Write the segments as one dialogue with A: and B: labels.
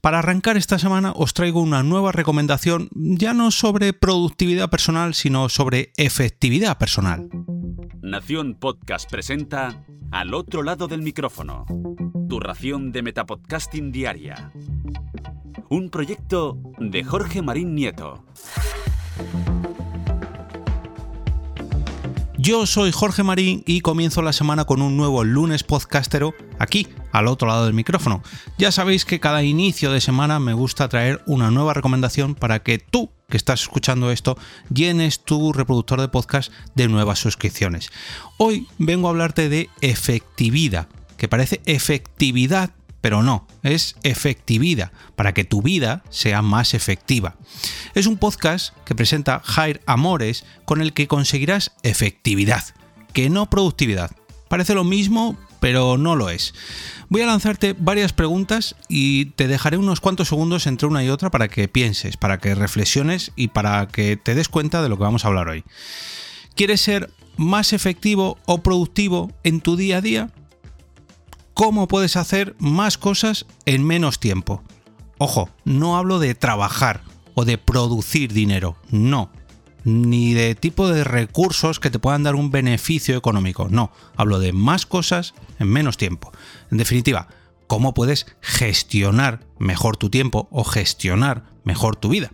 A: Para arrancar esta semana os traigo una nueva recomendación ya no sobre productividad personal, sino sobre efectividad personal.
B: Nación Podcast presenta Al otro lado del micrófono, tu ración de Metapodcasting Diaria. Un proyecto de Jorge Marín Nieto.
A: Yo soy Jorge Marín y comienzo la semana con un nuevo lunes podcastero aquí, al otro lado del micrófono. Ya sabéis que cada inicio de semana me gusta traer una nueva recomendación para que tú que estás escuchando esto llenes tu reproductor de podcast de nuevas suscripciones. Hoy vengo a hablarte de efectividad, que parece efectividad pero no, es efectividad, para que tu vida sea más efectiva. Es un podcast que presenta Jair Amores con el que conseguirás efectividad, que no productividad. Parece lo mismo, pero no lo es. Voy a lanzarte varias preguntas y te dejaré unos cuantos segundos entre una y otra para que pienses, para que reflexiones y para que te des cuenta de lo que vamos a hablar hoy. ¿Quieres ser más efectivo o productivo en tu día a día? Cómo puedes hacer más cosas en menos tiempo. Ojo, no hablo de trabajar o de producir dinero, no. Ni de tipo de recursos que te puedan dar un beneficio económico, no. Hablo de más cosas en menos tiempo. En definitiva, cómo puedes gestionar mejor tu tiempo o gestionar mejor tu vida.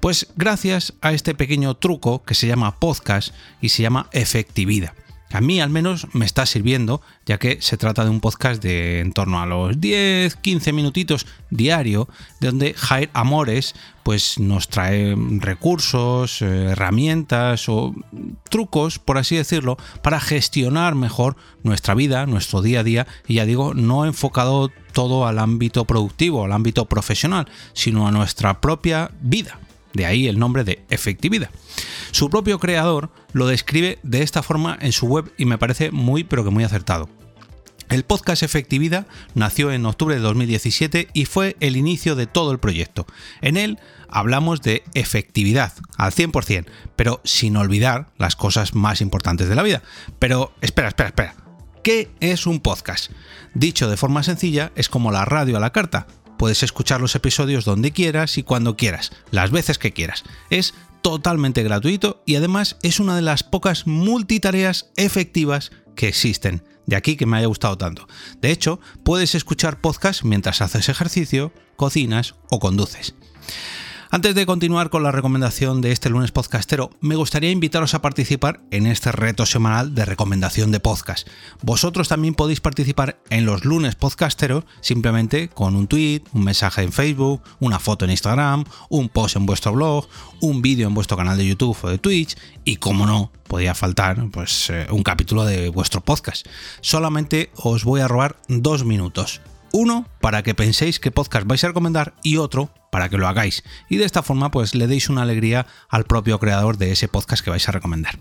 A: Pues gracias a este pequeño truco que se llama podcast y se llama efectividad. A mí al menos me está sirviendo, ya que se trata de un podcast de en torno a los 10-15 minutitos diario, donde Jair Amores pues nos trae recursos, eh, herramientas o trucos, por así decirlo, para gestionar mejor nuestra vida, nuestro día a día, y ya digo, no enfocado todo al ámbito productivo, al ámbito profesional, sino a nuestra propia vida. De ahí el nombre de efectividad. Su propio creador lo describe de esta forma en su web y me parece muy pero que muy acertado. El podcast Efectividad nació en octubre de 2017 y fue el inicio de todo el proyecto. En él hablamos de efectividad al 100%, pero sin olvidar las cosas más importantes de la vida. Pero espera, espera, espera. ¿Qué es un podcast? Dicho de forma sencilla, es como la radio a la carta. Puedes escuchar los episodios donde quieras y cuando quieras, las veces que quieras. Es totalmente gratuito y además es una de las pocas multitareas efectivas que existen. De aquí que me haya gustado tanto. De hecho, puedes escuchar podcast mientras haces ejercicio, cocinas o conduces. Antes de continuar con la recomendación de este lunes podcastero, me gustaría invitaros a participar en este reto semanal de recomendación de podcast. Vosotros también podéis participar en los lunes podcasteros simplemente con un tweet, un mensaje en Facebook, una foto en Instagram, un post en vuestro blog, un vídeo en vuestro canal de YouTube o de Twitch y, como no, podía faltar pues, eh, un capítulo de vuestro podcast. Solamente os voy a robar dos minutos. Uno para que penséis qué podcast vais a recomendar y otro para que lo hagáis. Y de esta forma pues le deis una alegría al propio creador de ese podcast que vais a recomendar.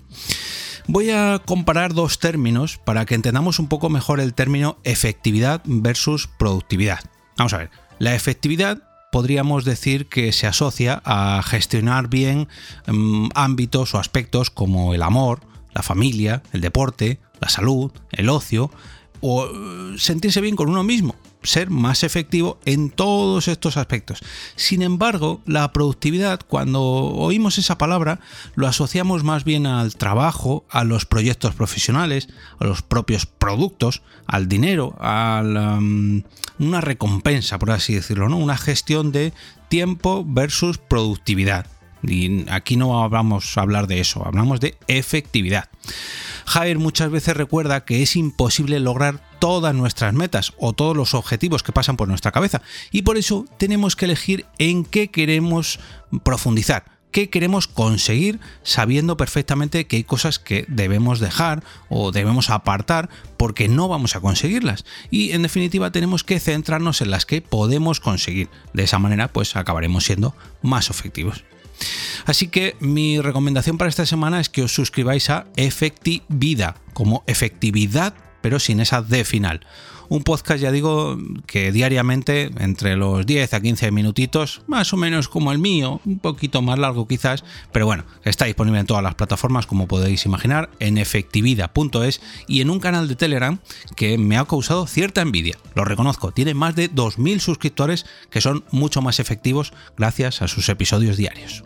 A: Voy a comparar dos términos para que entendamos un poco mejor el término efectividad versus productividad. Vamos a ver, la efectividad podríamos decir que se asocia a gestionar bien mm, ámbitos o aspectos como el amor, la familia, el deporte, la salud, el ocio o eh, sentirse bien con uno mismo ser más efectivo en todos estos aspectos. Sin embargo, la productividad, cuando oímos esa palabra, lo asociamos más bien al trabajo, a los proyectos profesionales, a los propios productos, al dinero, a um, una recompensa, por así decirlo, ¿no? Una gestión de tiempo versus productividad. Y aquí no vamos a hablar de eso, hablamos de efectividad. Jair muchas veces recuerda que es imposible lograr todas nuestras metas o todos los objetivos que pasan por nuestra cabeza y por eso tenemos que elegir en qué queremos profundizar, qué queremos conseguir sabiendo perfectamente que hay cosas que debemos dejar o debemos apartar porque no vamos a conseguirlas y en definitiva tenemos que centrarnos en las que podemos conseguir. De esa manera pues acabaremos siendo más efectivos. Así que mi recomendación para esta semana es que os suscribáis a Efectividad, como efectividad pero sin esa D final. Un podcast, ya digo, que diariamente, entre los 10 a 15 minutitos, más o menos como el mío, un poquito más largo quizás, pero bueno, está disponible en todas las plataformas, como podéis imaginar, en efectividad.es y en un canal de Telegram que me ha causado cierta envidia. Lo reconozco, tiene más de 2.000 suscriptores que son mucho más efectivos gracias a sus episodios diarios.